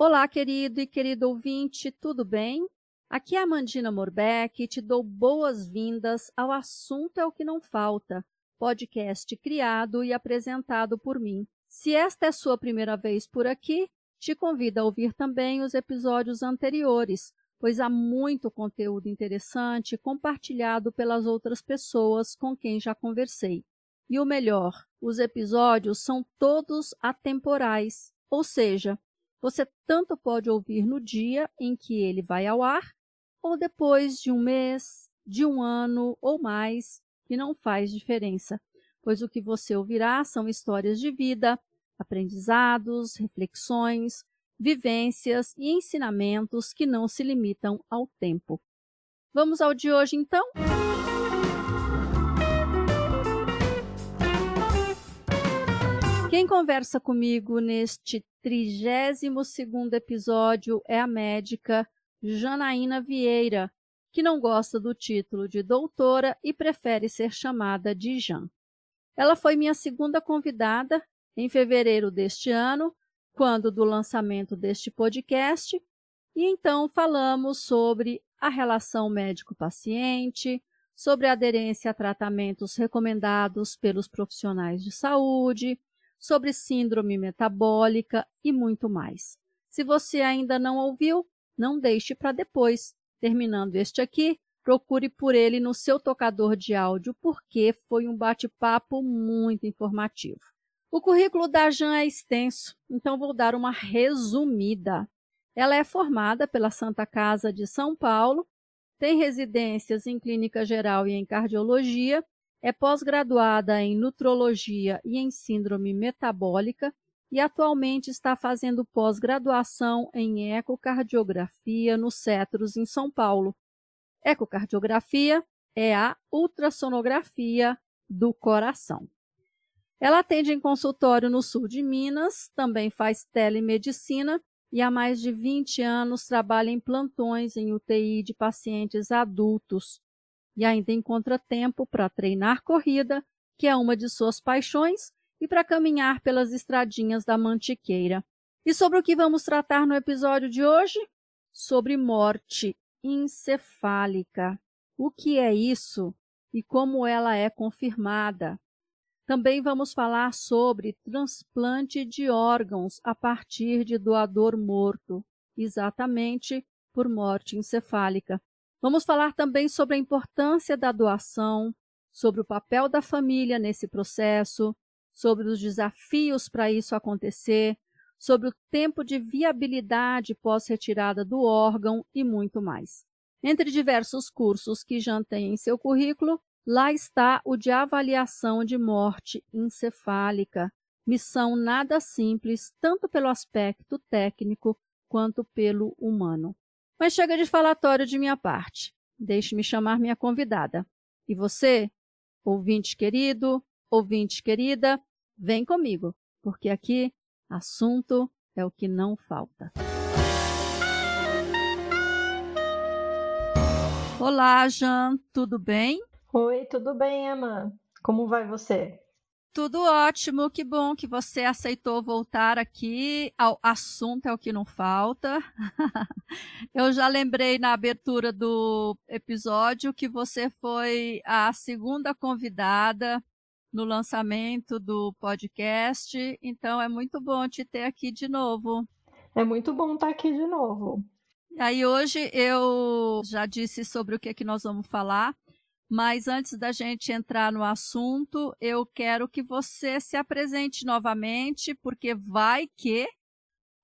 Olá, querido e querido ouvinte, tudo bem? Aqui é a Mandina Morbeck e te dou boas-vindas ao Assunto é o que não falta, podcast criado e apresentado por mim. Se esta é sua primeira vez por aqui, te convido a ouvir também os episódios anteriores, pois há muito conteúdo interessante compartilhado pelas outras pessoas com quem já conversei. E o melhor, os episódios são todos atemporais, ou seja, você tanto pode ouvir no dia em que ele vai ao ar, ou depois de um mês, de um ano ou mais, que não faz diferença, pois o que você ouvirá são histórias de vida, aprendizados, reflexões, vivências e ensinamentos que não se limitam ao tempo. Vamos ao de hoje, então? Quem conversa comigo neste 32º episódio é a médica Janaína Vieira, que não gosta do título de doutora e prefere ser chamada de Jan. Ela foi minha segunda convidada em fevereiro deste ano, quando do lançamento deste podcast, e então falamos sobre a relação médico-paciente, sobre a aderência a tratamentos recomendados pelos profissionais de saúde, sobre síndrome metabólica e muito mais. Se você ainda não ouviu, não deixe para depois. Terminando este aqui, procure por ele no seu tocador de áudio, porque foi um bate-papo muito informativo. O currículo da Jan é extenso, então vou dar uma resumida. Ela é formada pela Santa Casa de São Paulo, tem residências em clínica geral e em cardiologia é pós-graduada em nutrologia e em síndrome metabólica e atualmente está fazendo pós-graduação em ecocardiografia no Cetros, em São Paulo. Ecocardiografia é a ultrassonografia do coração. Ela atende em consultório no sul de Minas, também faz telemedicina e há mais de 20 anos trabalha em plantões em UTI de pacientes adultos e ainda encontra tempo para treinar corrida, que é uma de suas paixões, e para caminhar pelas estradinhas da Mantiqueira. E sobre o que vamos tratar no episódio de hoje? Sobre morte encefálica. O que é isso e como ela é confirmada? Também vamos falar sobre transplante de órgãos a partir de doador morto, exatamente por morte encefálica. Vamos falar também sobre a importância da doação, sobre o papel da família nesse processo, sobre os desafios para isso acontecer, sobre o tempo de viabilidade pós-retirada do órgão e muito mais. Entre diversos cursos que já tem em seu currículo, lá está o de avaliação de morte encefálica, missão nada simples, tanto pelo aspecto técnico quanto pelo humano. Mas chega de falatório de minha parte. Deixe-me chamar minha convidada. E você, ouvinte querido, ouvinte querida, vem comigo, porque aqui assunto é o que não falta. Olá, Jan, tudo bem? Oi, tudo bem, Emma? Como vai você? Tudo ótimo, que bom que você aceitou voltar aqui ao assunto é o que não falta. Eu já lembrei na abertura do episódio que você foi a segunda convidada no lançamento do podcast, então é muito bom te ter aqui de novo. É muito bom estar aqui de novo. Aí hoje eu já disse sobre o que, é que nós vamos falar. Mas antes da gente entrar no assunto, eu quero que você se apresente novamente, porque vai que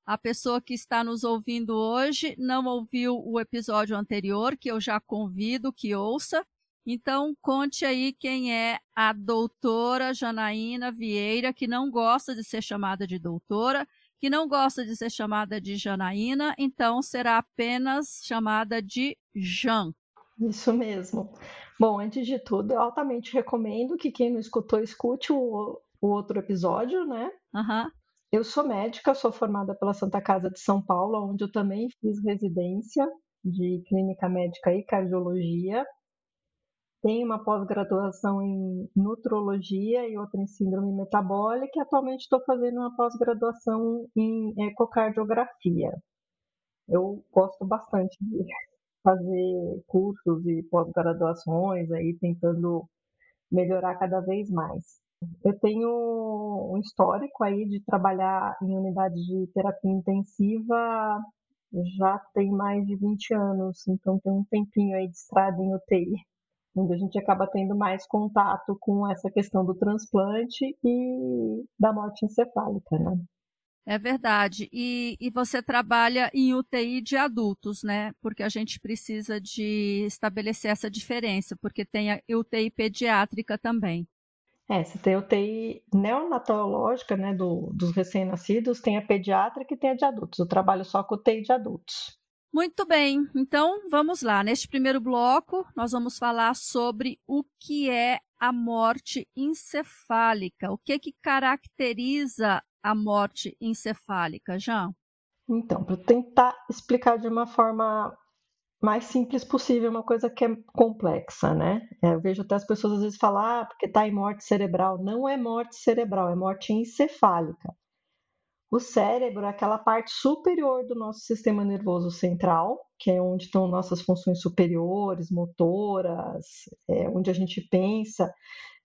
a pessoa que está nos ouvindo hoje não ouviu o episódio anterior, que eu já convido que ouça. Então, conte aí quem é a doutora Janaína Vieira, que não gosta de ser chamada de doutora, que não gosta de ser chamada de Janaína, então será apenas chamada de Jan. Isso mesmo. Bom, antes de tudo, eu altamente recomendo que quem não escutou, escute o, o outro episódio, né? Uhum. Eu sou médica, sou formada pela Santa Casa de São Paulo, onde eu também fiz residência de clínica médica e cardiologia. tem uma pós-graduação em nutrologia e outra em síndrome metabólica, e atualmente estou fazendo uma pós-graduação em ecocardiografia. Eu gosto bastante de fazer cursos e pós-graduações aí tentando melhorar cada vez mais. Eu tenho um histórico aí de trabalhar em unidade de terapia intensiva já tem mais de 20 anos, então tem um tempinho aí de estrada em UTI, onde a gente acaba tendo mais contato com essa questão do transplante e da morte encefálica, né? É verdade. E, e, você trabalha em UTI de adultos, né? Porque a gente precisa de estabelecer essa diferença, porque tem a UTI pediátrica também. É, você tem a UTI neonatológica, né, do, dos recém-nascidos, tem a pediátrica e tem a de adultos. Eu trabalho só com UTI de adultos. Muito bem, então vamos lá. Neste primeiro bloco, nós vamos falar sobre o que é a morte encefálica. O que, que caracteriza a morte encefálica, Jean? Então, para tentar explicar de uma forma mais simples possível, uma coisa que é complexa, né? É, eu vejo até as pessoas às vezes falar, ah, porque está em morte cerebral. Não é morte cerebral, é morte encefálica. O cérebro é aquela parte superior do nosso sistema nervoso central, que é onde estão nossas funções superiores, motoras, é, onde a gente pensa.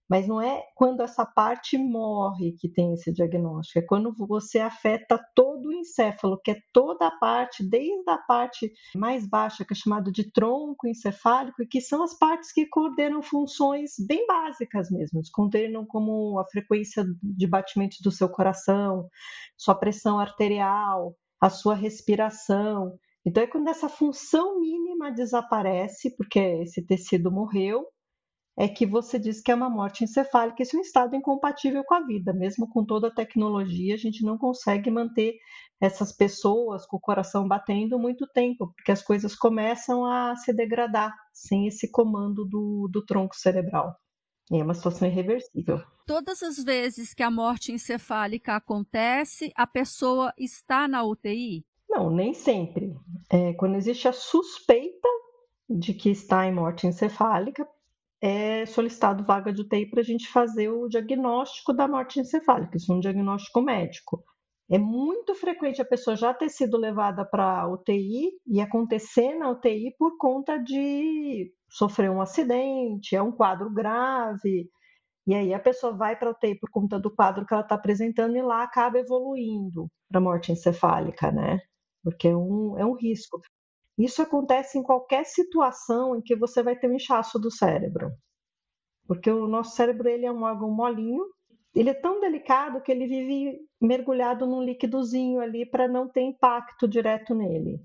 Mas não é quando essa parte morre que tem esse diagnóstico, é quando você afeta todo o encéfalo, que é toda a parte, desde a parte mais baixa, que é chamado de tronco encefálico, e que são as partes que coordenam funções bem básicas mesmo, coordenam como a frequência de batimentos do seu coração, sua pressão arterial, a sua respiração. Então é quando essa função mínima desaparece, porque esse tecido morreu, é que você diz que é uma morte encefálica, esse é um estado incompatível com a vida. Mesmo com toda a tecnologia, a gente não consegue manter essas pessoas com o coração batendo muito tempo, porque as coisas começam a se degradar sem esse comando do, do tronco cerebral. É uma situação irreversível. Todas as vezes que a morte encefálica acontece, a pessoa está na UTI? Não, nem sempre. É, quando existe a suspeita de que está em morte encefálica, é solicitado vaga de UTI para a gente fazer o diagnóstico da morte encefálica, isso é um diagnóstico médico. É muito frequente a pessoa já ter sido levada para UTI e acontecer na UTI por conta de sofrer um acidente, é um quadro grave, e aí a pessoa vai para a UTI por conta do quadro que ela está apresentando e lá acaba evoluindo para morte encefálica, né? Porque é um, é um risco. Isso acontece em qualquer situação em que você vai ter um inchaço do cérebro. Porque o nosso cérebro ele é um órgão molinho, ele é tão delicado que ele vive mergulhado num líquidozinho ali para não ter impacto direto nele.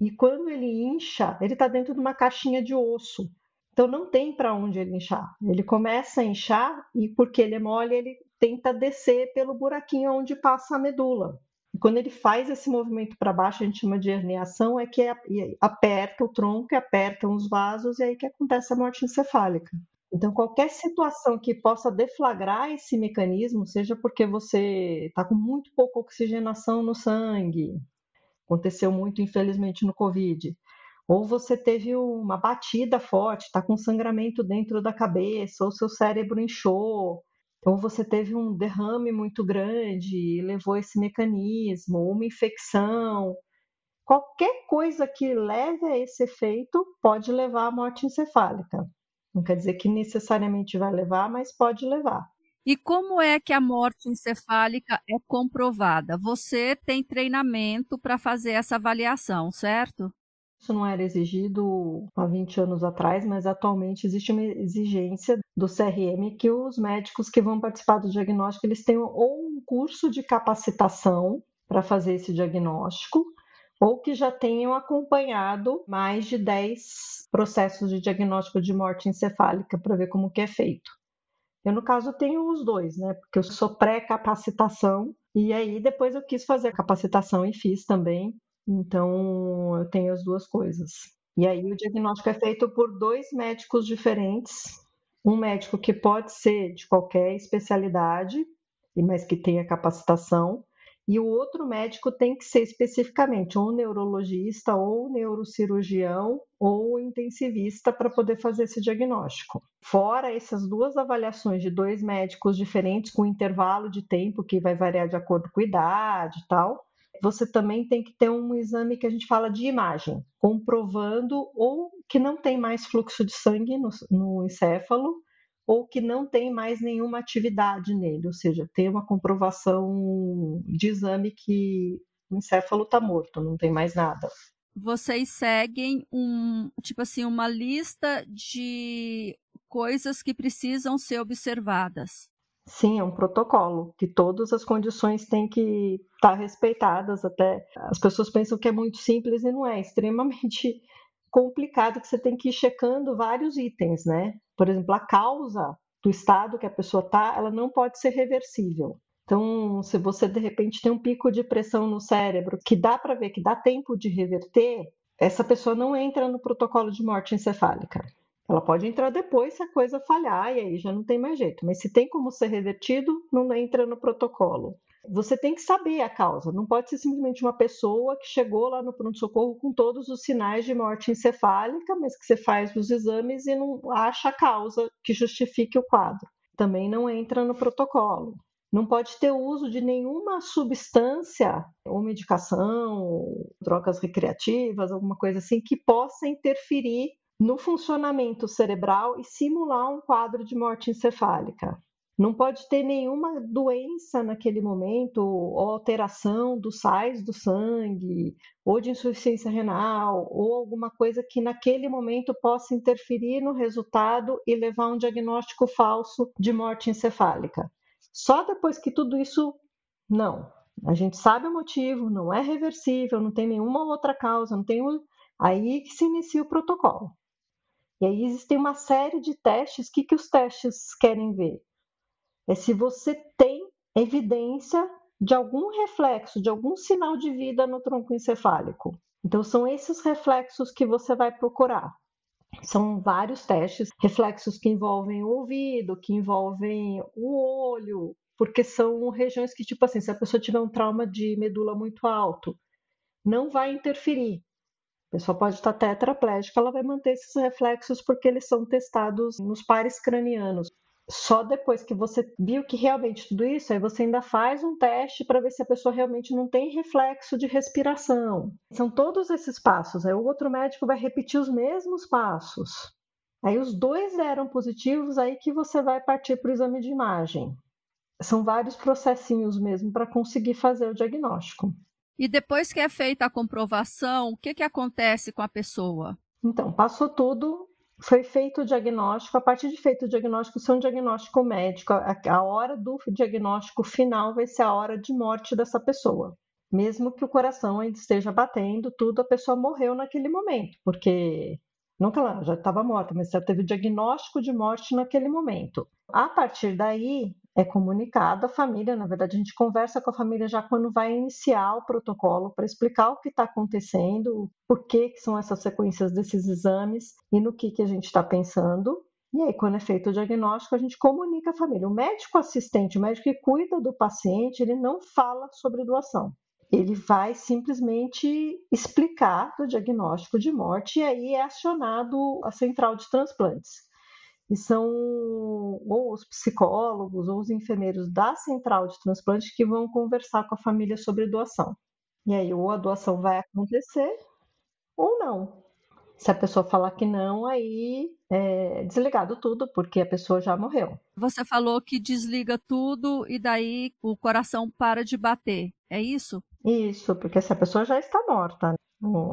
E quando ele incha, ele está dentro de uma caixinha de osso. Então não tem para onde ele inchar. Ele começa a inchar e porque ele é mole, ele tenta descer pelo buraquinho onde passa a medula. E quando ele faz esse movimento para baixo, a gente chama de herniação, é que aperta o tronco, apertam os vasos e aí que acontece a morte encefálica. Então, qualquer situação que possa deflagrar esse mecanismo, seja porque você está com muito pouca oxigenação no sangue, aconteceu muito, infelizmente, no Covid, ou você teve uma batida forte, está com sangramento dentro da cabeça, ou seu cérebro inchou, ou você teve um derrame muito grande e levou esse mecanismo, uma infecção. Qualquer coisa que leve a esse efeito pode levar à morte encefálica. Não quer dizer que necessariamente vai levar, mas pode levar. E como é que a morte encefálica é comprovada? Você tem treinamento para fazer essa avaliação, certo? Isso não era exigido há 20 anos atrás, mas atualmente existe uma exigência do CRM que os médicos que vão participar do diagnóstico eles tenham ou um curso de capacitação para fazer esse diagnóstico, ou que já tenham acompanhado mais de 10 processos de diagnóstico de morte encefálica para ver como que é feito. Eu, no caso, tenho os dois, né? Porque eu sou pré-capacitação e aí depois eu quis fazer a capacitação e fiz também então, eu tenho as duas coisas. E aí, o diagnóstico é feito por dois médicos diferentes. Um médico que pode ser de qualquer especialidade, mas que tenha capacitação, e o outro médico tem que ser especificamente ou neurologista, ou neurocirurgião, ou intensivista para poder fazer esse diagnóstico. Fora essas duas avaliações de dois médicos diferentes, com intervalo de tempo que vai variar de acordo com a idade e tal, você também tem que ter um exame que a gente fala de imagem, comprovando ou que não tem mais fluxo de sangue no, no encéfalo, ou que não tem mais nenhuma atividade nele, ou seja, tem uma comprovação de exame que o encéfalo está morto, não tem mais nada. Vocês seguem um, tipo assim, uma lista de coisas que precisam ser observadas. Sim, é um protocolo que todas as condições têm que estar tá respeitadas. Até as pessoas pensam que é muito simples e não é, é extremamente complicado que você tem que ir checando vários itens, né? Por exemplo, a causa do estado que a pessoa está, ela não pode ser reversível. Então, se você de repente tem um pico de pressão no cérebro que dá para ver que dá tempo de reverter, essa pessoa não entra no protocolo de morte encefálica. Ela pode entrar depois se a coisa falhar e aí já não tem mais jeito. Mas se tem como ser revertido, não entra no protocolo você tem que saber a causa. Não pode ser simplesmente uma pessoa que chegou lá no pronto-socorro com todos os sinais de morte encefálica, mas que você faz os exames e não acha a causa que justifique o quadro. Também não entra no protocolo. Não pode ter uso de nenhuma substância ou medicação, drogas recreativas, alguma coisa assim, que possa interferir no funcionamento cerebral e simular um quadro de morte encefálica. Não pode ter nenhuma doença naquele momento, ou alteração dos sais do sangue, ou de insuficiência renal, ou alguma coisa que naquele momento possa interferir no resultado e levar a um diagnóstico falso de morte encefálica. Só depois que tudo isso. Não. A gente sabe o motivo, não é reversível, não tem nenhuma outra causa, não tem. Aí que se inicia o protocolo. E aí existem uma série de testes. O que, que os testes querem ver? é se você tem evidência de algum reflexo, de algum sinal de vida no tronco encefálico. Então, são esses reflexos que você vai procurar. São vários testes, reflexos que envolvem o ouvido, que envolvem o olho, porque são regiões que, tipo assim, se a pessoa tiver um trauma de medula muito alto, não vai interferir. A pessoa pode estar tetraplégica, ela vai manter esses reflexos porque eles são testados nos pares cranianos só depois que você viu que realmente tudo isso, aí você ainda faz um teste para ver se a pessoa realmente não tem reflexo de respiração. São todos esses passos. Aí o outro médico vai repetir os mesmos passos. Aí os dois deram positivos, aí que você vai partir para o exame de imagem. São vários processinhos mesmo para conseguir fazer o diagnóstico. E depois que é feita a comprovação, o que, que acontece com a pessoa? Então, passou tudo, foi feito o diagnóstico, a partir de feito o diagnóstico, isso é um diagnóstico médico, a, a hora do diagnóstico final vai ser a hora de morte dessa pessoa. Mesmo que o coração ainda esteja batendo, tudo, a pessoa morreu naquele momento, porque não que ela já estava morta, mas já teve o diagnóstico de morte naquele momento. A partir daí, é comunicado à família, na verdade, a gente conversa com a família já quando vai iniciar o protocolo para explicar o que está acontecendo, por que, que são essas sequências desses exames e no que, que a gente está pensando. E aí, quando é feito o diagnóstico, a gente comunica à família. O médico assistente, o médico que cuida do paciente, ele não fala sobre doação. Ele vai simplesmente explicar do diagnóstico de morte e aí é acionado a central de transplantes e são ou os psicólogos ou os enfermeiros da central de transplante que vão conversar com a família sobre doação. E aí, ou a doação vai acontecer ou não. Se a pessoa falar que não, aí é desligado tudo, porque a pessoa já morreu. Você falou que desliga tudo e daí o coração para de bater. É isso? Isso, porque essa pessoa já está morta. Né?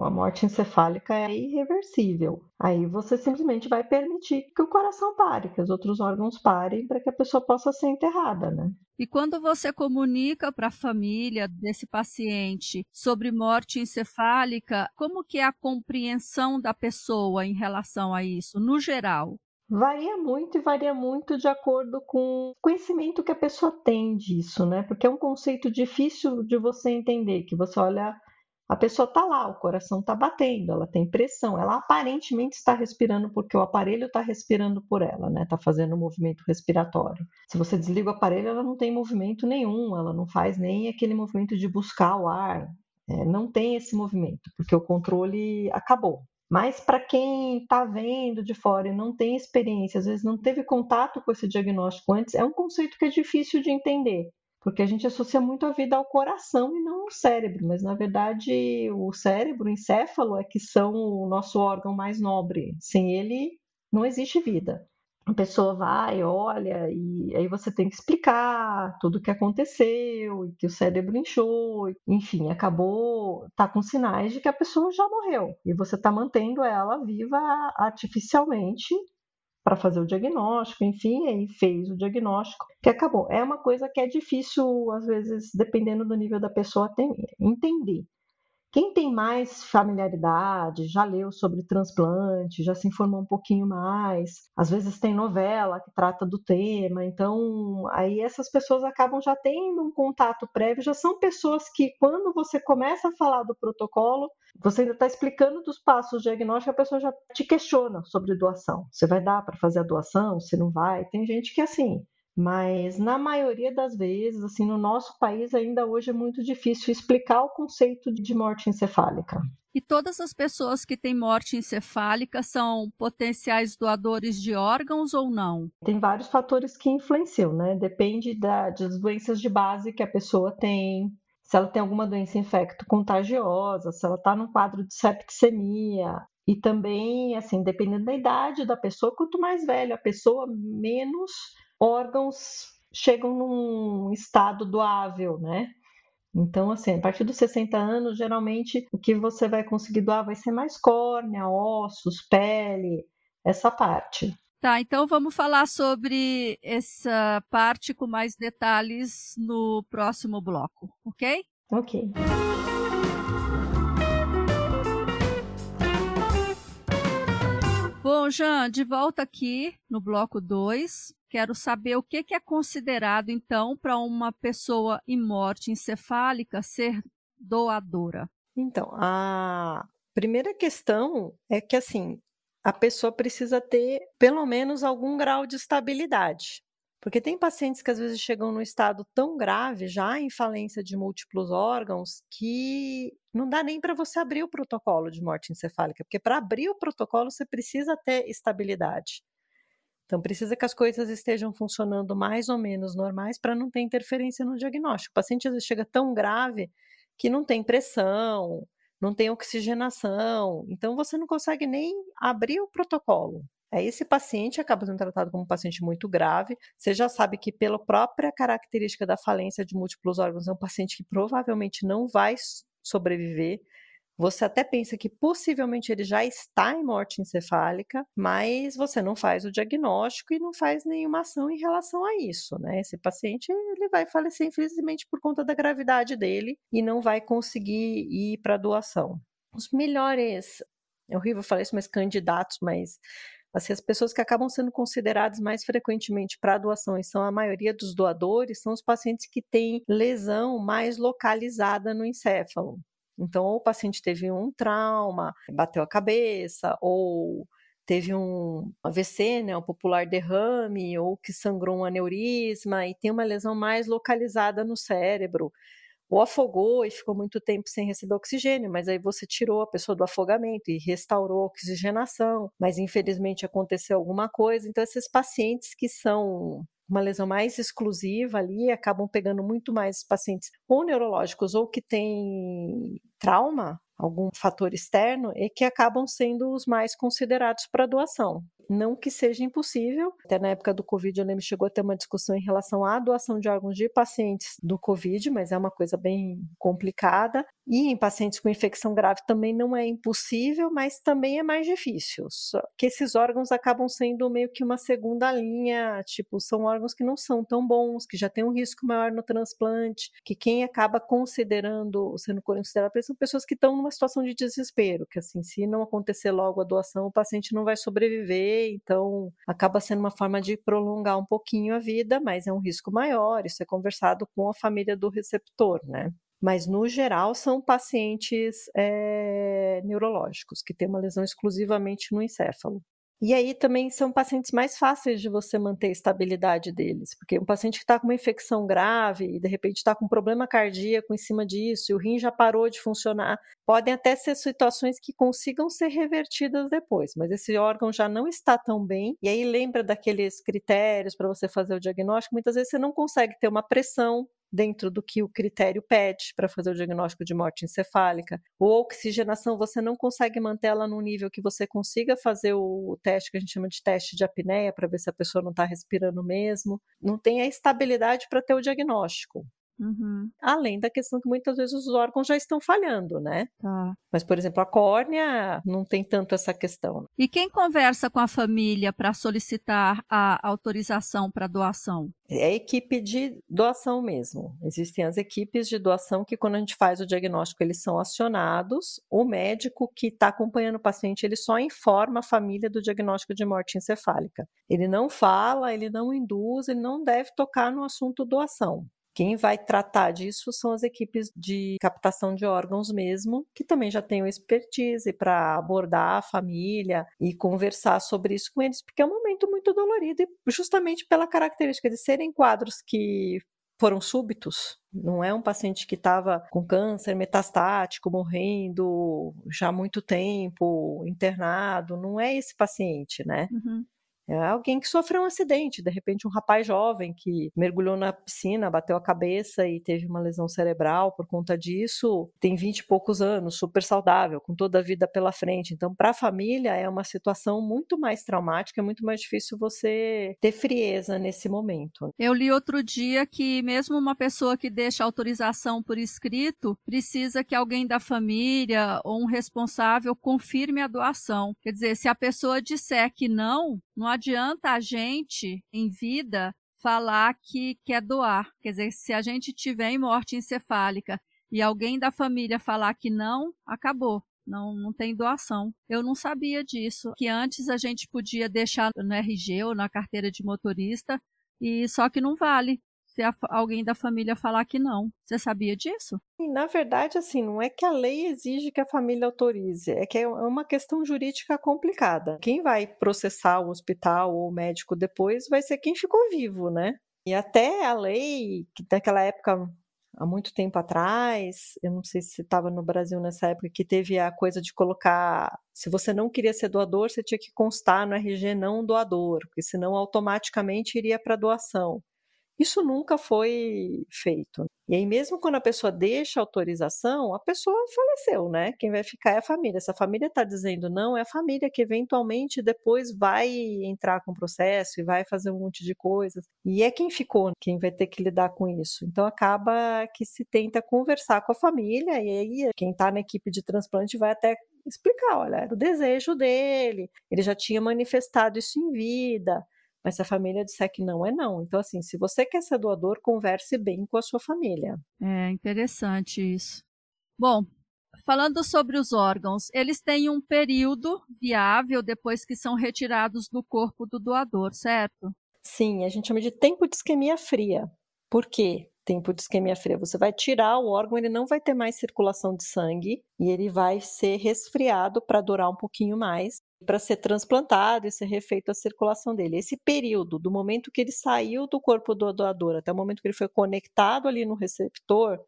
A morte encefálica é irreversível. Aí você simplesmente vai permitir que o coração pare, que os outros órgãos parem para que a pessoa possa ser enterrada, né? E quando você comunica para a família desse paciente sobre morte encefálica, como que é a compreensão da pessoa em relação a isso, no geral? Varia muito e varia muito de acordo com o conhecimento que a pessoa tem disso, né? Porque é um conceito difícil de você entender, que você olha A pessoa está lá, o coração está batendo, ela tem pressão, ela aparentemente está respirando porque o aparelho está respirando por ela, né? Está fazendo um movimento respiratório. Se você desliga o aparelho, ela não tem movimento nenhum, ela não faz nem aquele movimento de buscar o ar. É, não tem esse movimento, porque o controle acabou. Mas para quem está vendo de fora e não tem experiência, às vezes não teve contato com esse diagnóstico antes, é um conceito que é difícil de entender porque a gente associa muito a vida ao coração e não ao cérebro, mas na verdade o cérebro, o encéfalo, é que são o nosso órgão mais nobre. Sem ele, não existe vida. A pessoa vai, olha, e aí você tem que explicar tudo o que aconteceu, e que o cérebro inchou, enfim, acabou, tá com sinais de que a pessoa já morreu, e você está mantendo ela viva artificialmente para fazer o diagnóstico, enfim, aí fez o diagnóstico, que acabou. É uma coisa que é difícil, às vezes, dependendo do nível da pessoa, entender. Quem tem mais familiaridade, já leu sobre transplante, já se informou um pouquinho mais, às vezes tem novela que trata do tema, então aí essas pessoas acabam já tendo um contato prévio, já são pessoas que, quando você começa a falar do protocolo, você ainda está explicando dos passos diagnósticos, a pessoa já te questiona sobre doação. Você vai dar para fazer a doação? Se não vai? Tem gente que é assim mas na maioria das vezes, assim, no nosso país ainda hoje é muito difícil explicar o conceito de morte encefálica. E todas as pessoas que têm morte encefálica são potenciais doadores de órgãos ou não? Tem vários fatores que influenciam, né? Depende da, das doenças de base que a pessoa tem, se ela tem alguma doença infecto-contagiosa, se ela está num quadro de septicemia. E também, assim, dependendo da idade da pessoa, quanto mais velha a pessoa, menos órgãos chegam num estado doável, né? Então, assim, a partir dos 60 anos, geralmente o que você vai conseguir doar vai ser mais córnea, ossos, pele, essa parte. Tá, então vamos falar sobre essa parte com mais detalhes no próximo bloco, ok? Ok. Bom, Jean, de volta aqui no bloco 2. Quero saber o que é considerado, então, para uma pessoa em morte encefálica ser doadora. Então, a primeira questão é que, assim, a pessoa precisa ter pelo menos algum grau de estabilidade. Porque tem pacientes que às vezes chegam num estado tão grave, já em falência de múltiplos órgãos, que não dá nem para você abrir o protocolo de morte encefálica, porque para abrir o protocolo você precisa ter estabilidade. Então precisa que as coisas estejam funcionando mais ou menos normais para não ter interferência no diagnóstico. O paciente às vezes chega tão grave que não tem pressão, não tem oxigenação, então você não consegue nem abrir o protocolo. Aí esse paciente acaba sendo tratado como um paciente muito grave. Você já sabe que, pela própria característica da falência de múltiplos órgãos, é um paciente que provavelmente não vai sobreviver. Você até pensa que possivelmente ele já está em morte encefálica, mas você não faz o diagnóstico e não faz nenhuma ação em relação a isso, né? Esse paciente ele vai falecer infelizmente por conta da gravidade dele e não vai conseguir ir para doação. Os melhores, é horrível falar isso, mas candidatos, mas Assim, as pessoas que acabam sendo consideradas mais frequentemente para doações são a maioria dos doadores, são os pacientes que têm lesão mais localizada no encéfalo. Então, ou o paciente teve um trauma, bateu a cabeça, ou teve um AVC, né, um popular derrame, ou que sangrou um aneurisma e tem uma lesão mais localizada no cérebro ou afogou e ficou muito tempo sem receber oxigênio, mas aí você tirou a pessoa do afogamento e restaurou a oxigenação, mas infelizmente aconteceu alguma coisa. Então, esses pacientes que são uma lesão mais exclusiva ali acabam pegando muito mais pacientes ou neurológicos ou que têm trauma, algum fator externo, e que acabam sendo os mais considerados para doação. Não que seja impossível. Até na época do Covid, eu lembro chegou a ter uma discussão em relação à doação de órgãos de pacientes do Covid, mas é uma coisa bem complicada. E em pacientes com infecção grave também não é impossível, mas também é mais difícil. Só que esses órgãos acabam sendo meio que uma segunda linha, tipo, são órgãos que não são tão bons, que já tem um risco maior no transplante, que quem acaba considerando, sendo considerado, são pessoas que estão numa situação de desespero, que assim, se não acontecer logo a doação, o paciente não vai sobreviver, então acaba sendo uma forma de prolongar um pouquinho a vida, mas é um risco maior, isso é conversado com a família do receptor, né? Mas no geral são pacientes é, neurológicos, que têm uma lesão exclusivamente no encéfalo. E aí também são pacientes mais fáceis de você manter a estabilidade deles, porque um paciente que está com uma infecção grave e de repente está com um problema cardíaco em cima disso, e o rim já parou de funcionar, podem até ser situações que consigam ser revertidas depois, mas esse órgão já não está tão bem, e aí lembra daqueles critérios para você fazer o diagnóstico, muitas vezes você não consegue ter uma pressão dentro do que o critério pede para fazer o diagnóstico de morte encefálica. Ou oxigenação, você não consegue manter ela num nível que você consiga fazer o teste que a gente chama de teste de apneia, para ver se a pessoa não está respirando mesmo. Não tem a estabilidade para ter o diagnóstico. Uhum. Além da questão que muitas vezes os órgãos já estão falhando, né? Tá. Mas, por exemplo, a córnea não tem tanto essa questão. E quem conversa com a família para solicitar a autorização para doação? É a equipe de doação mesmo. Existem as equipes de doação que, quando a gente faz o diagnóstico, eles são acionados. O médico que está acompanhando o paciente, ele só informa a família do diagnóstico de morte encefálica. Ele não fala, ele não induz, ele não deve tocar no assunto doação. Quem vai tratar disso são as equipes de captação de órgãos mesmo, que também já têm expertise para abordar a família e conversar sobre isso com eles, porque é um momento muito dolorido e justamente pela característica de serem quadros que foram súbitos. Não é um paciente que estava com câncer metastático, morrendo já há muito tempo, internado. Não é esse paciente, né? Uhum. É alguém que sofreu um acidente, de repente um rapaz jovem que mergulhou na piscina, bateu a cabeça e teve uma lesão cerebral por conta disso, tem 20 e poucos anos, super saudável, com toda a vida pela frente. Então, para a família é uma situação muito mais traumática, é muito mais difícil você ter frieza nesse momento. Eu li outro dia que mesmo uma pessoa que deixa autorização por escrito precisa que alguém da família ou um responsável confirme a doação. Quer dizer, se a pessoa disser que não, não adianta a gente, em vida, falar que quer doar. Quer dizer, se a gente tiver em morte encefálica e alguém da família falar que não, acabou. Não, não tem doação. Eu não sabia disso. Que antes a gente podia deixar no RG ou na carteira de motorista, e só que não vale se alguém da família falar que não. Você sabia disso? Na verdade, assim, não é que a lei exige que a família autorize, é que é, é uma questão jurídica complicada. Quem vai processar o hospital ou o médico depois vai ser quem ficou vivo, né? E até a lei, que naquela época, há muito tempo atrás, eu não sei se estava no Brasil nessa época, que teve a coisa de colocar, se você não queria ser doador, você tinha que constar no RG não doador, porque senão automaticamente iria para doação. Isso nunca foi feito. E aí, mesmo quando a pessoa deixa a autorização, a pessoa faleceu, né? Quem vai ficar é a família. Se a família está dizendo não, é a família que eventualmente depois vai entrar com o processo e vai fazer um monte de coisas. E é quem ficou, quem vai ter que lidar com isso. Então, acaba que se tenta conversar com a família, e aí quem está na equipe de transplante vai até explicar: olha, era o desejo dele, ele já tinha manifestado isso em vida mas se a família disser que não, é não. Então, assim, se você quer ser doador, converse bem com a sua família. É interessante isso. Bom, falando sobre os órgãos, eles têm um período viável depois que são retirados do corpo do doador, certo? Sim, a gente chama de tempo de isquemia fria. Por quê? Tempo de isquemia fria. Você vai tirar o órgão, ele não vai ter mais circulação de sangue e ele vai ser resfriado para durar um pouquinho mais para ser transplantado e ser refeito a circulação dele. Esse período, do momento que ele saiu do corpo do doador até o momento que ele foi conectado ali no receptor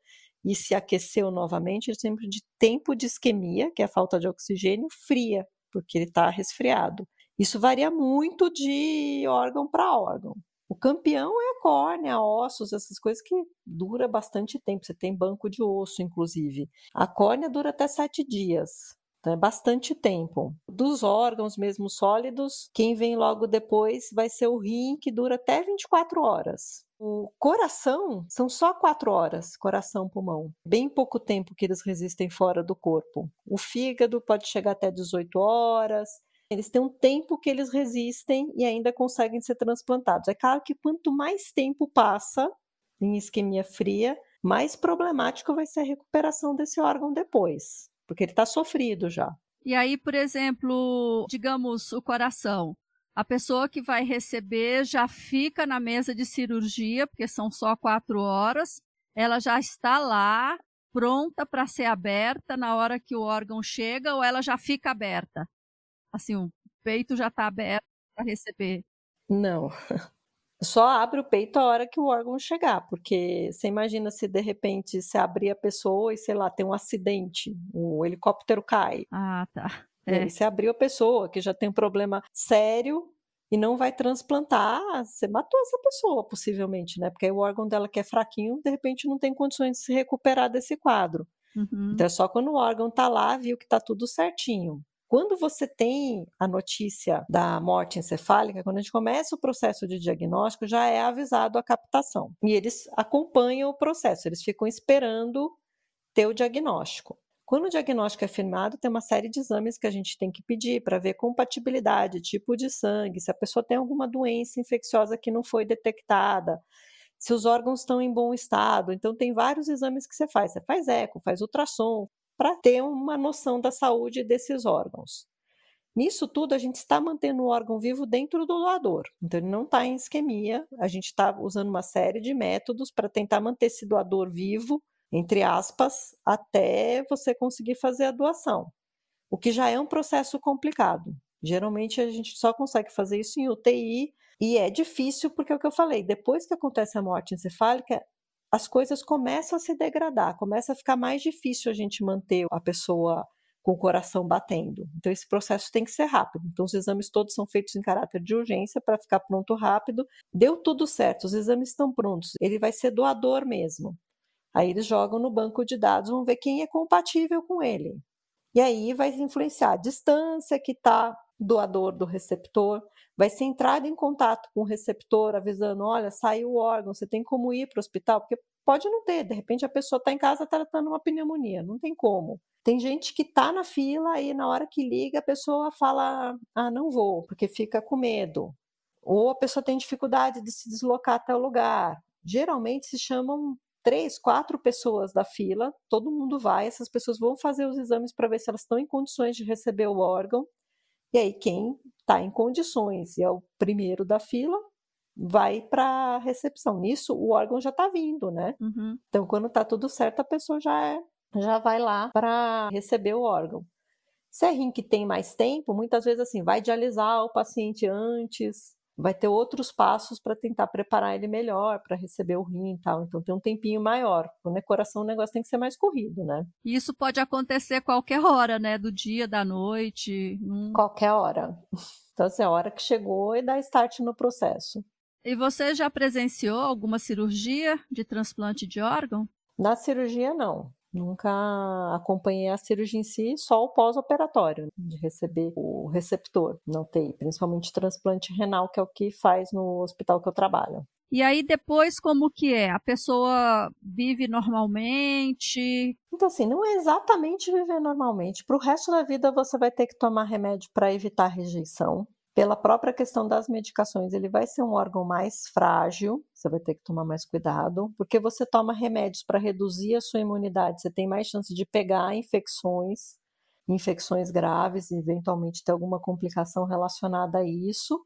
e se aqueceu novamente, é sempre de tempo de isquemia, que é a falta de oxigênio, fria, porque ele está resfriado. Isso varia muito de órgão para órgão. O campeão é a córnea, ossos, essas coisas que dura bastante tempo. Você tem banco de osso, inclusive. A córnea dura até sete dias. Então, é bastante tempo. Dos órgãos mesmo sólidos, quem vem logo depois vai ser o rim, que dura até 24 horas. O coração são só quatro horas, coração, pulmão. Bem pouco tempo que eles resistem fora do corpo. O fígado pode chegar até 18 horas. Eles têm um tempo que eles resistem e ainda conseguem ser transplantados. É claro que quanto mais tempo passa em isquemia fria, mais problemático vai ser a recuperação desse órgão depois porque ele está sofrido já. E aí, por exemplo, digamos o coração. A pessoa que vai receber já fica na mesa de cirurgia, porque são só quatro horas, ela já está lá pronta para ser aberta na hora que o órgão chega ou ela já fica aberta? Assim, o peito já está aberto para receber? Não. Só abre o peito a hora que o órgão chegar, porque você imagina se de repente você abrir a pessoa e, sei lá, tem um acidente, o helicóptero cai. Ah, tá. É. E você abriu a pessoa que já tem um problema sério e não vai transplantar, você matou essa pessoa, possivelmente, né? Porque aí o órgão dela que é fraquinho, de repente não tem condições de se recuperar desse quadro. Uhum. Então é só quando o órgão tá lá, viu que tá tudo certinho. Quando você tem a notícia da morte encefálica, quando a gente começa o processo de diagnóstico, já é avisado a captação. E eles acompanham o processo, eles ficam esperando ter o diagnóstico. Quando o diagnóstico é firmado, tem uma série de exames que a gente tem que pedir para ver compatibilidade, tipo de sangue, se a pessoa tem alguma doença infecciosa que não foi detectada, se os órgãos estão em bom estado. Então, tem vários exames que você faz. Você faz eco, faz ultrassom, para ter uma noção da saúde desses órgãos. Nisso tudo, a gente está mantendo o órgão vivo dentro do doador. Então, ele não está em isquemia. A gente está usando uma série de métodos para tentar manter esse doador vivo entre aspas, até você conseguir fazer a doação, o que já é um processo complicado. Geralmente a gente só consegue fazer isso em UTI e é difícil porque é o que eu falei, depois que acontece a morte encefálica, as coisas começam a se degradar, começa a ficar mais difícil a gente manter a pessoa com o coração batendo. Então esse processo tem que ser rápido. Então os exames todos são feitos em caráter de urgência para ficar pronto rápido. Deu tudo certo, os exames estão prontos. Ele vai ser doador mesmo. Aí eles jogam no banco de dados, vão ver quem é compatível com ele. E aí vai influenciar a distância que está doador do receptor, vai ser entrada em contato com o receptor, avisando: olha, saiu o órgão, você tem como ir para o hospital? Porque pode não ter, de repente a pessoa está em casa tratando uma pneumonia, não tem como. Tem gente que está na fila e na hora que liga a pessoa fala: ah, não vou, porque fica com medo. Ou a pessoa tem dificuldade de se deslocar até o lugar. Geralmente se chamam três, quatro pessoas da fila, todo mundo vai, essas pessoas vão fazer os exames para ver se elas estão em condições de receber o órgão. E aí, quem está em condições e é o primeiro da fila, vai para a recepção. Nisso, o órgão já está vindo, né? Uhum. Então, quando está tudo certo, a pessoa já, é, já vai lá para receber o órgão. Se é rim que tem mais tempo, muitas vezes assim, vai dialisar o paciente antes, vai ter outros passos para tentar preparar ele melhor para receber o rim e tal. Então tem um tempinho maior. Quando é coração, o negócio tem que ser mais corrido, né? Isso pode acontecer qualquer hora, né? Do dia, da noite. Hum. Qualquer hora. Então, assim, é a hora que chegou e dá start no processo. E você já presenciou alguma cirurgia de transplante de órgão? Na cirurgia, não. Nunca acompanhei a cirurgia em si, só o pós-operatório, de receber o receptor na UTI, principalmente transplante renal, que é o que faz no hospital que eu trabalho. E aí depois como que é? A pessoa vive normalmente? Então assim, não é exatamente viver normalmente. Para o resto da vida você vai ter que tomar remédio para evitar rejeição pela própria questão das medicações, ele vai ser um órgão mais frágil, você vai ter que tomar mais cuidado, porque você toma remédios para reduzir a sua imunidade, você tem mais chance de pegar infecções, infecções graves, eventualmente ter alguma complicação relacionada a isso,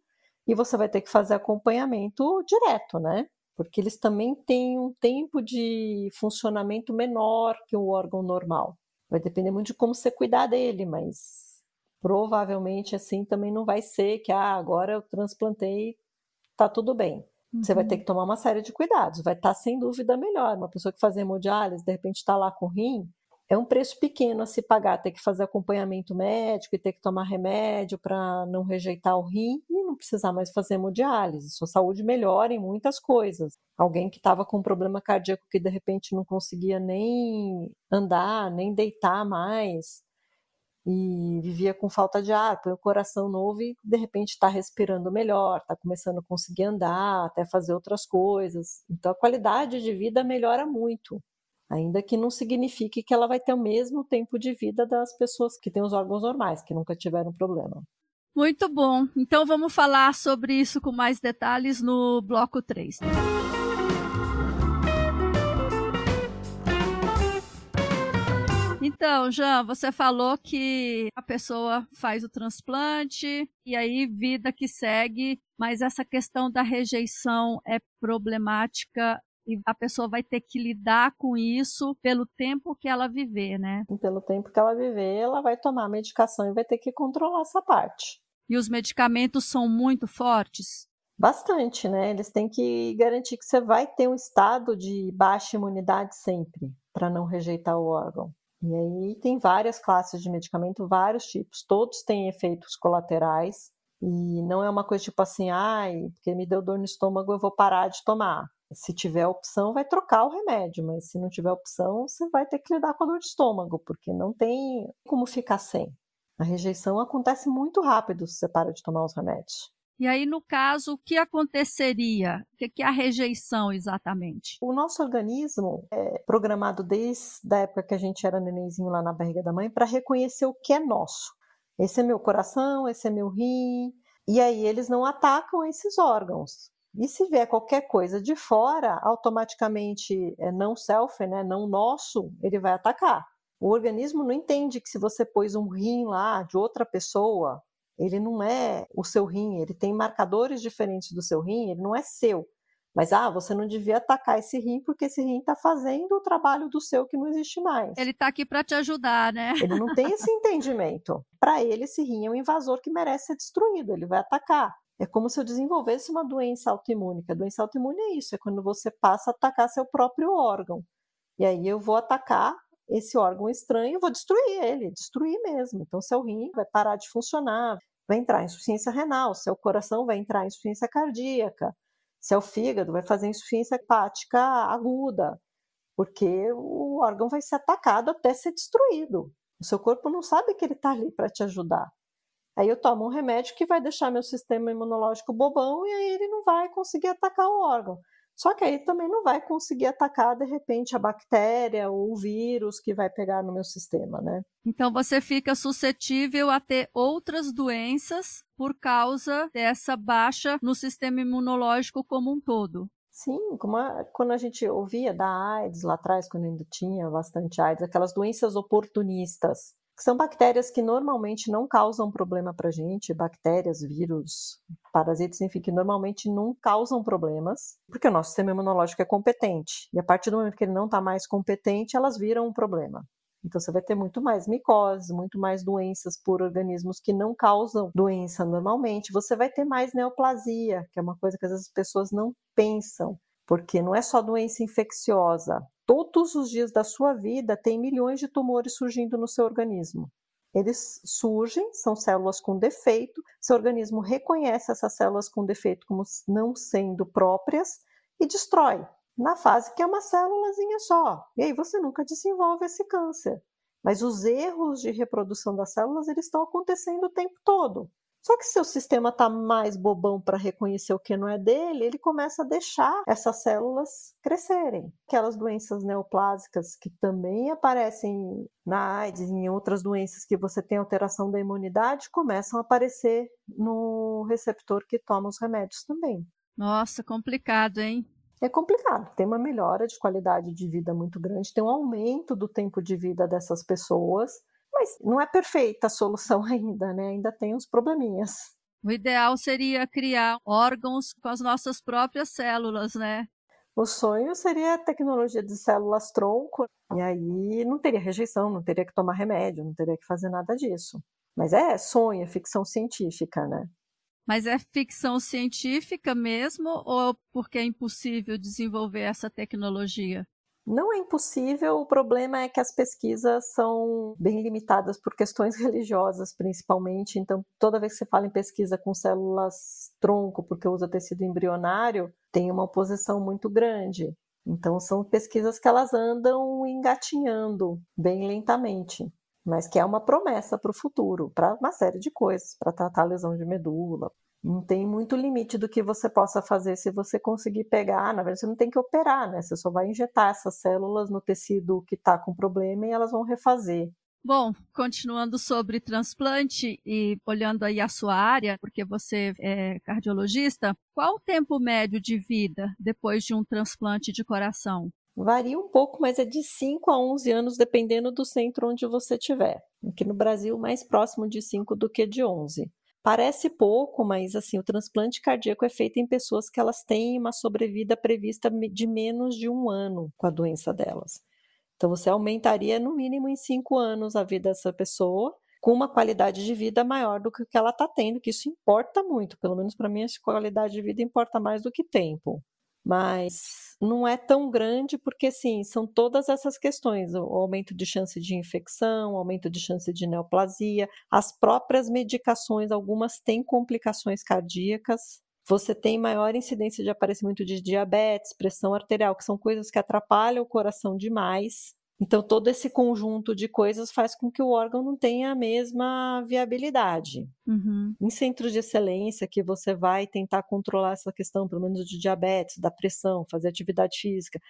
e você vai ter que fazer acompanhamento direto, né? Porque eles também têm um tempo de funcionamento menor que o órgão normal. Vai depender muito de como você cuidar dele, mas provavelmente assim também não vai ser que ah, agora eu transplantei, tá tudo bem. Uhum. Você vai ter uhum. que tomar uma série de cuidados, vai estar tá, sem dúvida melhor. Uma pessoa que faz hemodiálise, de repente está lá com rim, é um preço pequeno a se pagar, ter que fazer acompanhamento médico e ter que tomar remédio para não rejeitar o rim e não precisar mais fazer hemodiálise. Sua saúde melhora em muitas coisas. Alguém que estava com um problema cardíaco que de repente não conseguia nem andar, nem deitar mais, e vivia com falta de ar, põe o coração novo e de repente está respirando melhor, está começando a conseguir andar, até fazer outras coisas. Então a qualidade de vida melhora muito, ainda que não signifique que ela vai ter o mesmo tempo de vida das pessoas que têm os órgãos normais, que nunca tiveram problema. Muito bom. Então vamos falar sobre isso com mais detalhes no bloco 3. Então, Jean, você falou que a pessoa faz o transplante e aí vida que segue, mas essa questão da rejeição é problemática e a pessoa vai ter que lidar com isso pelo tempo que ela viver, né? E pelo tempo que ela viver, ela vai tomar medicação e vai ter que controlar essa parte. E os medicamentos são muito fortes? Bastante, né? Eles têm que garantir que você vai ter um estado de baixa imunidade sempre, para não rejeitar o órgão. E aí tem várias classes de medicamento, vários tipos, todos têm efeitos colaterais e não é uma coisa tipo assim, ai, porque me deu dor no estômago, eu vou parar de tomar. Se tiver opção, vai trocar o remédio, mas se não tiver opção, você vai ter que lidar com a dor de estômago, porque não tem como ficar sem. A rejeição acontece muito rápido se você para de tomar os remédios. E aí, no caso, o que aconteceria? O que é a rejeição exatamente? O nosso organismo é programado desde a época que a gente era nenenzinho lá na barriga da mãe para reconhecer o que é nosso. Esse é meu coração, esse é meu rim. E aí eles não atacam esses órgãos. E se vier qualquer coisa de fora, automaticamente é não self, né, não nosso, ele vai atacar. O organismo não entende que se você pôs um rim lá de outra pessoa, ele não é o seu rim, ele tem marcadores diferentes do seu rim, ele não é seu. Mas, ah, você não devia atacar esse rim porque esse rim está fazendo o trabalho do seu que não existe mais. Ele está aqui para te ajudar, né? Ele não tem esse entendimento. Para ele, esse rim é um invasor que merece ser destruído, ele vai atacar. É como se eu desenvolvesse uma doença autoimune. A doença autoimune é isso, é quando você passa a atacar seu próprio órgão. E aí eu vou atacar esse órgão estranho, vou destruir ele, destruir mesmo. Então, seu rim vai parar de funcionar, vai entrar em insuficiência renal, seu coração vai entrar em insuficiência cardíaca, seu fígado vai fazer insuficiência hepática aguda, porque o órgão vai ser atacado até ser destruído. O seu corpo não sabe que ele está ali para te ajudar. Aí eu tomo um remédio que vai deixar meu sistema imunológico bobão e aí ele não vai conseguir atacar o órgão. Só que aí também não vai conseguir atacar, de repente, a bactéria ou o vírus que vai pegar no meu sistema, né? Então você fica suscetível a ter outras doenças por causa dessa baixa no sistema imunológico como um todo. Sim, como a, quando a gente ouvia da AIDS lá atrás, quando ainda tinha bastante AIDS, aquelas doenças oportunistas que são bactérias que normalmente não causam problema para a gente, bactérias, vírus, parasitas, enfim, que normalmente não causam problemas, porque o nosso sistema imunológico é competente. E a partir do momento que ele não está mais competente, elas viram um problema. Então você vai ter muito mais micose, muito mais doenças por organismos que não causam doença normalmente. Você vai ter mais neoplasia, que é uma coisa que às vezes as pessoas não pensam, porque não é só doença infecciosa, todos os dias da sua vida tem milhões de tumores surgindo no seu organismo. Eles surgem, são células com defeito, seu organismo reconhece essas células com defeito como não sendo próprias e destrói, na fase que é uma célulazinha só. E aí você nunca desenvolve esse câncer. Mas os erros de reprodução das células eles estão acontecendo o tempo todo. Só que se o sistema está mais bobão para reconhecer o que não é dele, ele começa a deixar essas células crescerem. Aquelas doenças neoplásicas que também aparecem na AIDS e em outras doenças que você tem alteração da imunidade começam a aparecer no receptor que toma os remédios também. Nossa, complicado, hein? É complicado. Tem uma melhora de qualidade de vida muito grande, tem um aumento do tempo de vida dessas pessoas mas não é perfeita a solução ainda, né? Ainda tem uns probleminhas. O ideal seria criar órgãos com as nossas próprias células, né? O sonho seria a tecnologia de células tronco, e aí não teria rejeição, não teria que tomar remédio, não teria que fazer nada disso. Mas é sonho, é ficção científica, né? Mas é ficção científica mesmo ou porque é impossível desenvolver essa tecnologia? Não é impossível, o problema é que as pesquisas são bem limitadas por questões religiosas, principalmente. Então, toda vez que você fala em pesquisa com células tronco, porque usa tecido embrionário, tem uma oposição muito grande. Então, são pesquisas que elas andam engatinhando bem lentamente, mas que é uma promessa para o futuro, para uma série de coisas, para tratar lesão de medula, não tem muito limite do que você possa fazer se você conseguir pegar. Na verdade, você não tem que operar, né? Você só vai injetar essas células no tecido que está com problema e elas vão refazer. Bom, continuando sobre transplante e olhando aí a sua área, porque você é cardiologista, qual o tempo médio de vida depois de um transplante de coração? Varia um pouco, mas é de 5 a 11 anos, dependendo do centro onde você estiver. Aqui no Brasil, mais próximo de 5 do que de 11. Parece pouco, mas assim, o transplante cardíaco é feito em pessoas que elas têm uma sobrevida prevista de menos de um ano com a doença delas. Então você aumentaria no mínimo em cinco anos a vida dessa pessoa com uma qualidade de vida maior do que ela está tendo, que isso importa muito. Pelo menos para mim, essa qualidade de vida importa mais do que tempo mas não é tão grande porque, sim, são todas essas questões: o aumento de chance de infecção, o aumento de chance de neoplasia, as próprias medicações, algumas têm complicações cardíacas. Você tem maior incidência de aparecimento de diabetes, pressão arterial, que são coisas que atrapalham o coração demais. Então, todo esse conjunto de coisas faz com que o órgão não tenha a mesma viabilidade. Uhum. Em centros de excelência, que você vai tentar controlar essa questão, pelo menos de diabetes, da pressão, fazer atividade física,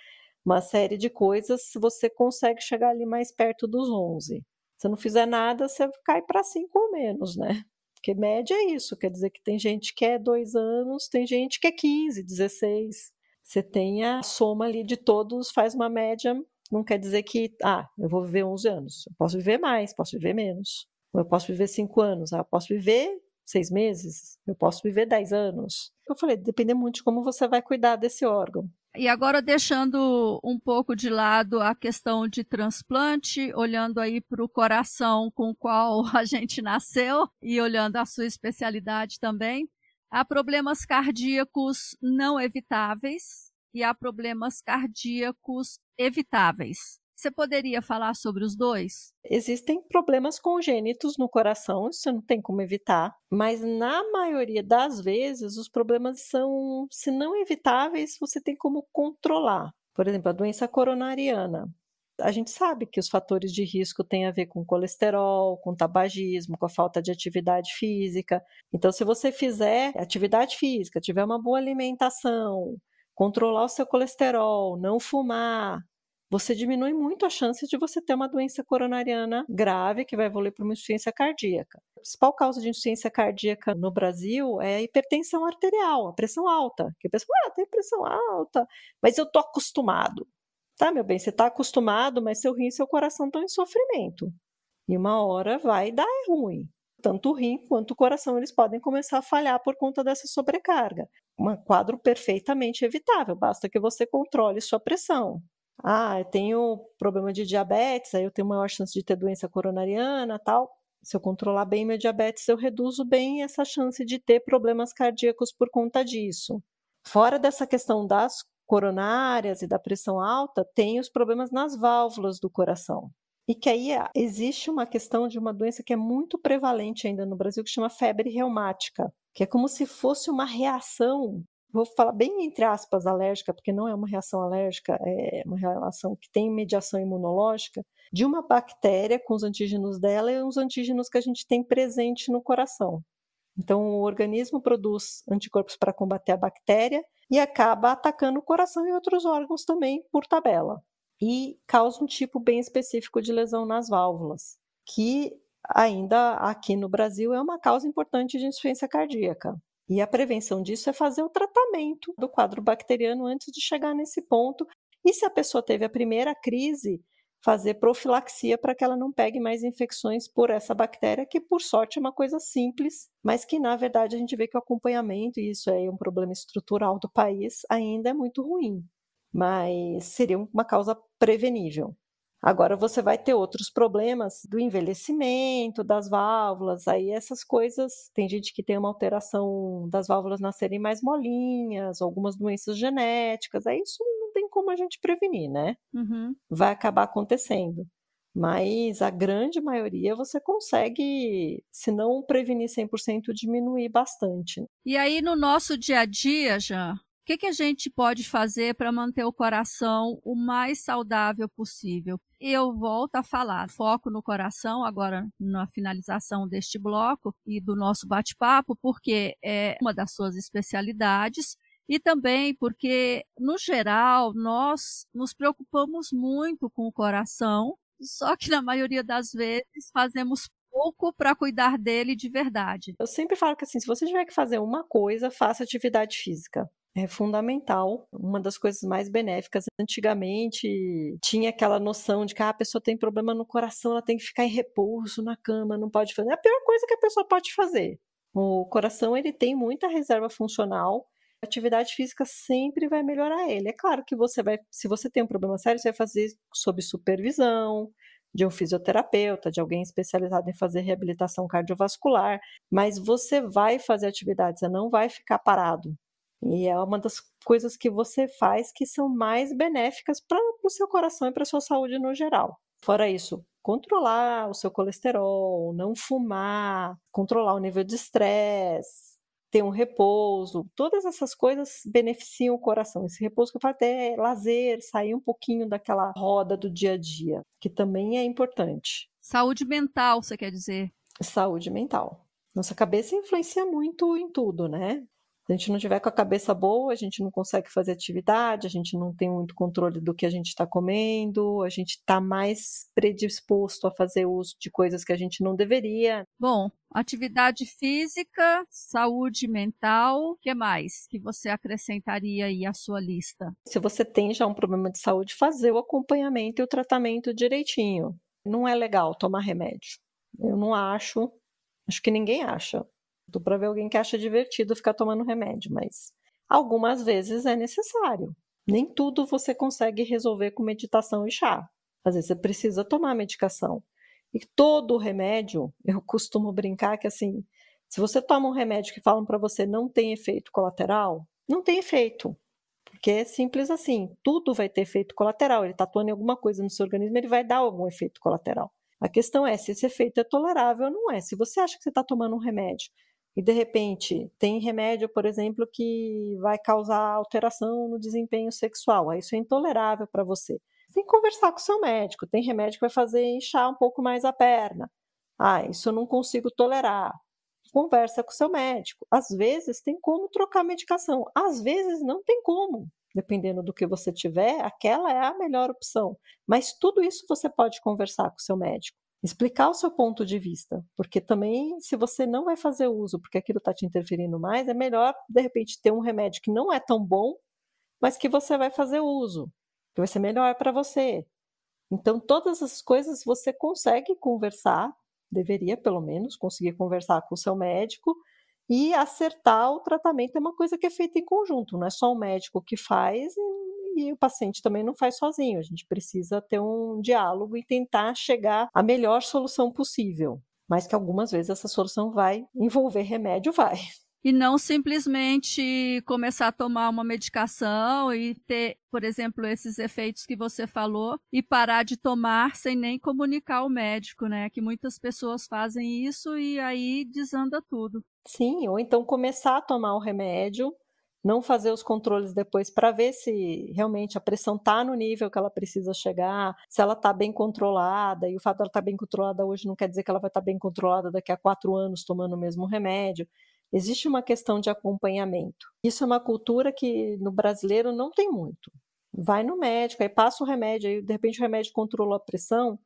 uma série de coisas, você consegue chegar ali mais perto dos 11. Se não fizer nada, você cai para 5 ou menos, né? Porque média é isso, quer dizer que tem gente que é 2 anos, tem gente que é 15, 16. Você tem a soma ali de todos, faz uma média não quer dizer que, ah, eu vou viver 11 anos. Eu posso viver mais, posso viver menos. Eu posso viver 5 anos, ah, eu posso viver 6 meses, eu posso viver 10 anos. Eu falei, depende muito de como você vai cuidar desse órgão. E agora, deixando um pouco de lado a questão de transplante, olhando aí para o coração com o qual a gente nasceu e olhando a sua especialidade também, há problemas cardíacos não evitáveis, e há problemas cardíacos evitáveis. Você poderia falar sobre os dois? Existem problemas congênitos no coração, isso não tem como evitar, mas na maioria das vezes os problemas são, se não evitáveis, você tem como controlar. Por exemplo, a doença coronariana. A gente sabe que os fatores de risco têm a ver com colesterol, com tabagismo, com a falta de atividade física. Então, se você fizer atividade física, tiver uma boa alimentação, controlar o seu colesterol, não fumar, você diminui muito a chance de você ter uma doença coronariana grave que vai evoluir para uma insuficiência cardíaca. A principal causa de insuficiência cardíaca no Brasil é a hipertensão arterial, a pressão alta. Que a pessoa, ah, tem pressão alta, mas eu tô acostumado. Tá, meu bem, você está acostumado, mas seu rim e seu coração estão em sofrimento. E uma hora vai dar ruim tanto o rim quanto o coração eles podem começar a falhar por conta dessa sobrecarga. Um quadro perfeitamente evitável, basta que você controle sua pressão. Ah, eu tenho problema de diabetes, aí eu tenho maior chance de ter doença coronariana, tal. Se eu controlar bem meu diabetes, eu reduzo bem essa chance de ter problemas cardíacos por conta disso. Fora dessa questão das coronárias e da pressão alta, tem os problemas nas válvulas do coração. E que aí ah, existe uma questão de uma doença que é muito prevalente ainda no Brasil, que chama febre reumática, que é como se fosse uma reação, vou falar bem entre aspas, alérgica, porque não é uma reação alérgica, é uma reação que tem mediação imunológica, de uma bactéria com os antígenos dela e os antígenos que a gente tem presente no coração. Então, o organismo produz anticorpos para combater a bactéria e acaba atacando o coração e outros órgãos também por tabela e causa um tipo bem específico de lesão nas válvulas, que ainda aqui no Brasil é uma causa importante de insuficiência cardíaca. E a prevenção disso é fazer o tratamento do quadro bacteriano antes de chegar nesse ponto. E se a pessoa teve a primeira crise, fazer profilaxia para que ela não pegue mais infecções por essa bactéria, que por sorte é uma coisa simples, mas que na verdade a gente vê que o acompanhamento, e isso é um problema estrutural do país, ainda é muito ruim mas seria uma causa prevenível. Agora você vai ter outros problemas do envelhecimento, das válvulas, aí essas coisas, tem gente que tem uma alteração das válvulas nascerem mais molinhas, algumas doenças genéticas, aí isso não tem como a gente prevenir, né? Uhum. Vai acabar acontecendo. Mas a grande maioria você consegue, se não prevenir 100%, diminuir bastante. E aí no nosso dia a dia, já o que, que a gente pode fazer para manter o coração o mais saudável possível? Eu volto a falar, foco no coração agora na finalização deste bloco e do nosso bate-papo, porque é uma das suas especialidades e também porque, no geral, nós nos preocupamos muito com o coração, só que na maioria das vezes fazemos pouco para cuidar dele de verdade. Eu sempre falo que assim, se você tiver que fazer uma coisa, faça atividade física é fundamental. Uma das coisas mais benéficas. Antigamente tinha aquela noção de que ah, a pessoa tem problema no coração, ela tem que ficar em repouso na cama, não pode fazer. É a pior coisa que a pessoa pode fazer. O coração ele tem muita reserva funcional. A atividade física sempre vai melhorar ele. É claro que você vai, se você tem um problema sério, você vai fazer sob supervisão de um fisioterapeuta, de alguém especializado em fazer reabilitação cardiovascular, mas você vai fazer atividade, você não vai ficar parado. E é uma das coisas que você faz que são mais benéficas para o seu coração e para a sua saúde no geral. Fora isso, controlar o seu colesterol, não fumar, controlar o nível de estresse, ter um repouso, todas essas coisas beneficiam o coração. Esse repouso que eu falo até é lazer, sair um pouquinho daquela roda do dia a dia, que também é importante. Saúde mental, você quer dizer? Saúde mental. Nossa cabeça influencia muito em tudo, né? A gente não tiver com a cabeça boa, a gente não consegue fazer atividade, a gente não tem muito controle do que a gente está comendo, a gente está mais predisposto a fazer uso de coisas que a gente não deveria. Bom, atividade física, saúde mental, o que mais que você acrescentaria aí à sua lista? Se você tem já um problema de saúde, fazer o acompanhamento e o tratamento direitinho. Não é legal tomar remédio. Eu não acho, acho que ninguém acha para ver alguém que acha divertido ficar tomando remédio, mas algumas vezes é necessário. Nem tudo você consegue resolver com meditação e chá. Às vezes você precisa tomar medicação. E todo remédio, eu costumo brincar que assim, se você toma um remédio que falam para você não tem efeito colateral, não tem efeito. Porque é simples assim, tudo vai ter efeito colateral. Ele está atuando em alguma coisa no seu organismo, ele vai dar algum efeito colateral. A questão é se esse efeito é tolerável ou não é. Se você acha que você está tomando um remédio e de repente tem remédio, por exemplo, que vai causar alteração no desempenho sexual, isso é intolerável para você. Você tem que conversar com o seu médico. Tem remédio que vai fazer inchar um pouco mais a perna. Ah, isso eu não consigo tolerar. Conversa com o seu médico. Às vezes tem como trocar medicação, às vezes não tem como. Dependendo do que você tiver, aquela é a melhor opção. Mas tudo isso você pode conversar com o seu médico explicar o seu ponto de vista, porque também se você não vai fazer uso porque aquilo está te interferindo mais, é melhor de repente ter um remédio que não é tão bom, mas que você vai fazer uso, que vai ser melhor para você. Então todas essas coisas você consegue conversar, deveria pelo menos conseguir conversar com o seu médico e acertar o tratamento é uma coisa que é feita em conjunto, não é só o médico que faz e e o paciente também não faz sozinho. A gente precisa ter um diálogo e tentar chegar à melhor solução possível. Mas que algumas vezes essa solução vai envolver remédio, vai. E não simplesmente começar a tomar uma medicação e ter, por exemplo, esses efeitos que você falou e parar de tomar sem nem comunicar ao médico, né? Que muitas pessoas fazem isso e aí desanda tudo. Sim, ou então começar a tomar o remédio não fazer os controles depois para ver se realmente a pressão está no nível que ela precisa chegar, se ela está bem controlada, e o fato dela estar tá bem controlada hoje não quer dizer que ela vai estar tá bem controlada daqui a quatro anos tomando o mesmo remédio. Existe uma questão de acompanhamento. Isso é uma cultura que no brasileiro não tem muito. Vai no médico, aí passa o remédio, aí de repente o remédio controla a pressão,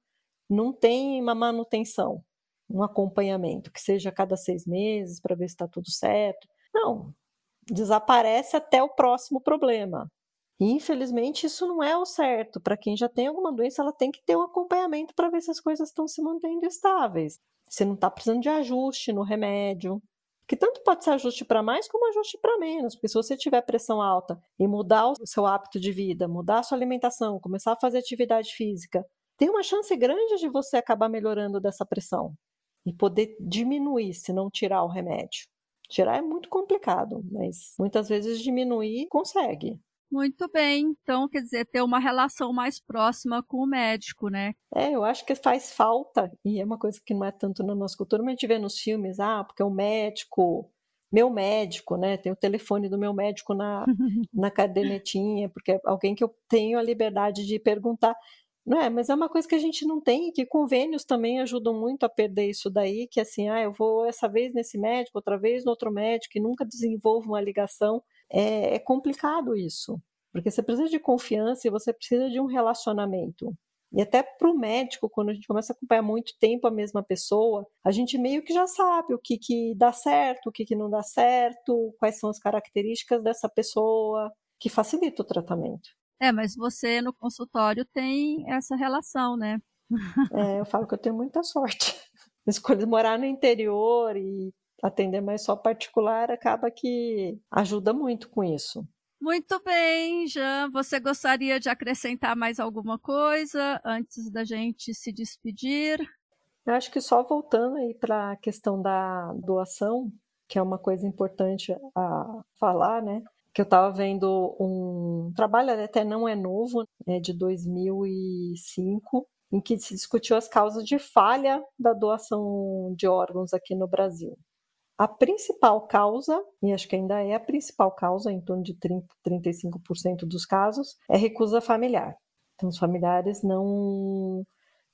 não tem uma manutenção, um acompanhamento, que seja a cada seis meses para ver se está tudo certo. Não, desaparece até o próximo problema. Infelizmente, isso não é o certo. Para quem já tem alguma doença, ela tem que ter um acompanhamento para ver se as coisas estão se mantendo estáveis. Você não está precisando de ajuste no remédio. Que tanto pode ser ajuste para mais como ajuste para menos. Porque se você tiver pressão alta e mudar o seu hábito de vida, mudar a sua alimentação, começar a fazer atividade física, tem uma chance grande de você acabar melhorando dessa pressão e poder diminuir, se não tirar o remédio. Tirar é muito complicado, mas muitas vezes diminuir consegue. Muito bem, então quer dizer, ter uma relação mais próxima com o médico, né? É, eu acho que faz falta, e é uma coisa que não é tanto na nossa cultura, mas a gente vê nos filmes, ah, porque o médico, meu médico, né? Tem o telefone do meu médico na, na cadernetinha, porque é alguém que eu tenho a liberdade de perguntar. Não é, mas é uma coisa que a gente não tem, que convênios também ajudam muito a perder isso daí, que assim, ah, eu vou essa vez nesse médico, outra vez no outro médico, e nunca desenvolvo uma ligação. É, é complicado isso, porque você precisa de confiança e você precisa de um relacionamento. E até para o médico, quando a gente começa a acompanhar muito tempo a mesma pessoa, a gente meio que já sabe o que, que dá certo, o que, que não dá certo, quais são as características dessa pessoa, que facilita o tratamento. É, mas você no consultório tem essa relação, né? É, eu falo que eu tenho muita sorte. Escolhi morar no interior e atender mais só particular acaba que ajuda muito com isso. Muito bem, Jean. Você gostaria de acrescentar mais alguma coisa antes da gente se despedir? Eu acho que só voltando aí para a questão da doação, que é uma coisa importante a falar, né? Que eu estava vendo um trabalho, até não é novo, é de 2005, em que se discutiu as causas de falha da doação de órgãos aqui no Brasil. A principal causa, e acho que ainda é a principal causa, em torno de 30, 35% dos casos, é recusa familiar. Então, os familiares não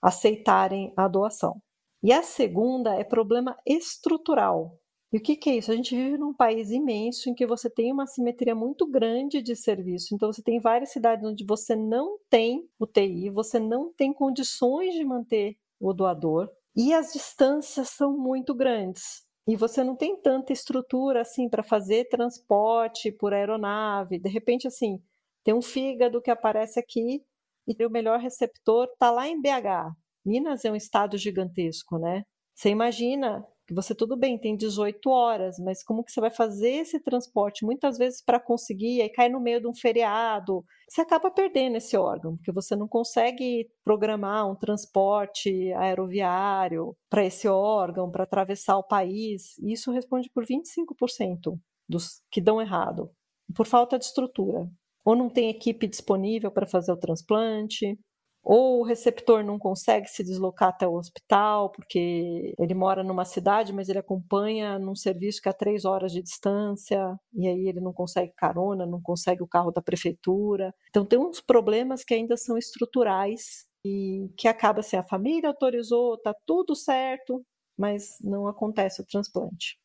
aceitarem a doação. E a segunda é problema estrutural. E o que, que, é isso? A gente vive num país imenso em que você tem uma simetria muito grande de serviço. Então, você tem várias cidades onde você não tem UTI, você não tem condições de manter o doador, e as distâncias são muito grandes. E você não tem tanta estrutura assim para fazer transporte por aeronave. De repente, assim, tem um fígado que aparece aqui e o melhor receptor está lá em BH. Minas é um estado gigantesco, né? Você imagina você tudo bem, tem 18 horas, mas como que você vai fazer esse transporte muitas vezes para conseguir, aí cai no meio de um feriado, você acaba perdendo esse órgão, porque você não consegue programar um transporte aeroviário para esse órgão, para atravessar o país. E isso responde por 25% dos que dão errado, por falta de estrutura. Ou não tem equipe disponível para fazer o transplante, ou o receptor não consegue se deslocar até o hospital porque ele mora numa cidade, mas ele acompanha num serviço que é a três horas de distância, e aí ele não consegue carona, não consegue o carro da prefeitura. Então tem uns problemas que ainda são estruturais e que acaba assim, a família autorizou, tá tudo certo, mas não acontece o transplante.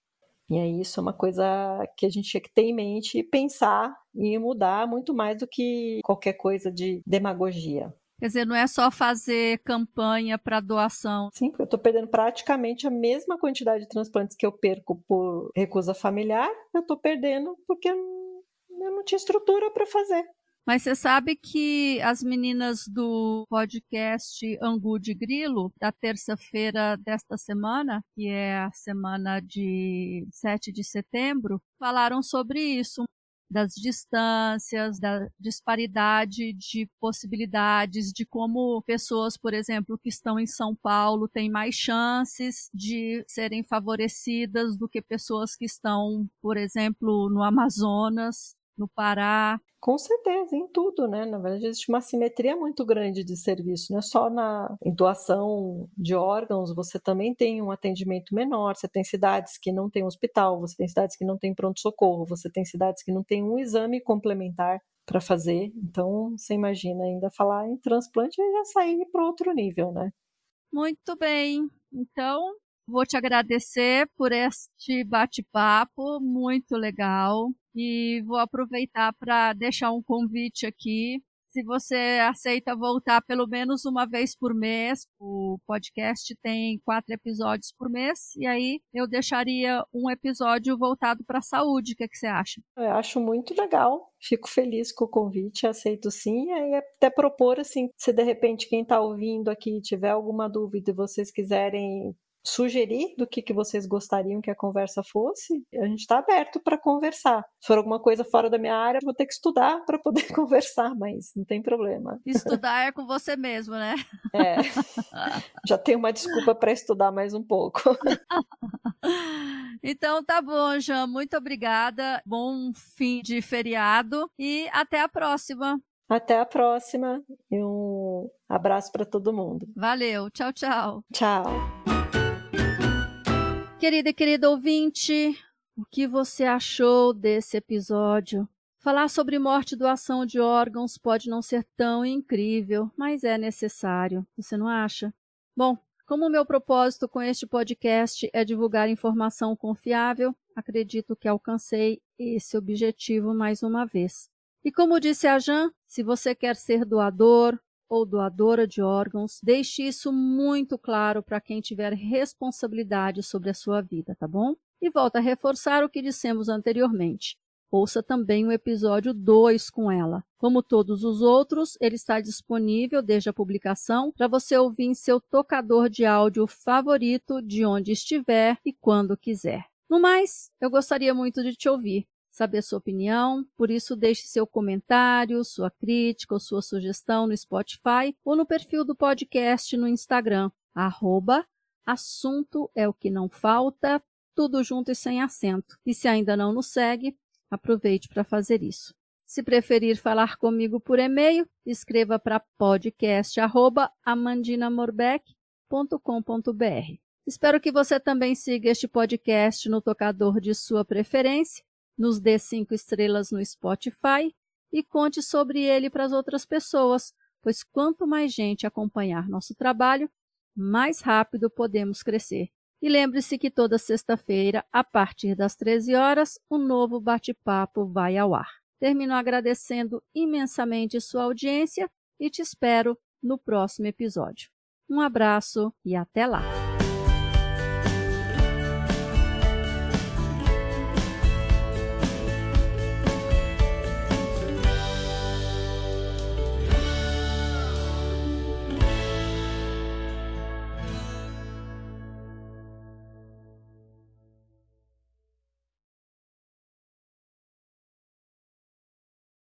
E aí isso é uma coisa que a gente tinha que ter em mente e pensar em mudar muito mais do que qualquer coisa de demagogia. Quer dizer, não é só fazer campanha para doação. Sim, porque eu estou perdendo praticamente a mesma quantidade de transplantes que eu perco por recusa familiar, eu estou perdendo porque eu não tinha estrutura para fazer. Mas você sabe que as meninas do podcast Angu de Grilo, da terça-feira desta semana, que é a semana de 7 de setembro, falaram sobre isso das distâncias, da disparidade de possibilidades, de como pessoas, por exemplo, que estão em São Paulo têm mais chances de serem favorecidas do que pessoas que estão, por exemplo, no Amazonas no Pará. Com certeza, em tudo, né? Na verdade, existe uma simetria muito grande de serviço, não é só na doação de órgãos, você também tem um atendimento menor, você tem cidades que não têm hospital, você tem cidades que não têm pronto-socorro, você tem cidades que não têm um exame complementar para fazer. Então, você imagina ainda falar em transplante e já sair para outro nível, né? Muito bem. Então, Vou te agradecer por este bate-papo muito legal e vou aproveitar para deixar um convite aqui. Se você aceita voltar pelo menos uma vez por mês, o podcast tem quatro episódios por mês, e aí eu deixaria um episódio voltado para a saúde. O que, é que você acha? Eu acho muito legal. Fico feliz com o convite, aceito sim. E aí até propor assim, se de repente quem está ouvindo aqui tiver alguma dúvida e vocês quiserem sugerir do que, que vocês gostariam que a conversa fosse, a gente está aberto para conversar. Se for alguma coisa fora da minha área, vou ter que estudar para poder conversar, mas não tem problema. Estudar é com você mesmo, né? É. Já tenho uma desculpa para estudar mais um pouco. Então tá bom, Jean. Muito obrigada. Bom fim de feriado e até a próxima. Até a próxima e um abraço para todo mundo. Valeu. Tchau, tchau. Tchau. Querida e querido ouvinte, o que você achou desse episódio? Falar sobre morte e doação de órgãos pode não ser tão incrível, mas é necessário, você não acha? Bom, como o meu propósito com este podcast é divulgar informação confiável, acredito que alcancei esse objetivo mais uma vez. E como disse a Jan, se você quer ser doador, ou doadora de órgãos, deixe isso muito claro para quem tiver responsabilidade sobre a sua vida, tá bom? E volta a reforçar o que dissemos anteriormente. Ouça também o episódio 2 com ela. Como todos os outros, ele está disponível desde a publicação para você ouvir em seu tocador de áudio favorito de onde estiver e quando quiser. No mais, eu gostaria muito de te ouvir, saber sua opinião, por isso deixe seu comentário, sua crítica ou sua sugestão no Spotify ou no perfil do podcast no Instagram, arroba assunto é o que não falta, tudo junto e sem acento. E se ainda não nos segue, aproveite para fazer isso. Se preferir falar comigo por e-mail, escreva para podcast@amandinamorbeck.com.br. Espero que você também siga este podcast no tocador de sua preferência, nos dê cinco estrelas no Spotify e conte sobre ele para as outras pessoas, pois quanto mais gente acompanhar nosso trabalho, mais rápido podemos crescer. E lembre-se que toda sexta-feira, a partir das 13 horas, um novo bate-papo vai ao ar. Termino agradecendo imensamente sua audiência e te espero no próximo episódio. Um abraço e até lá!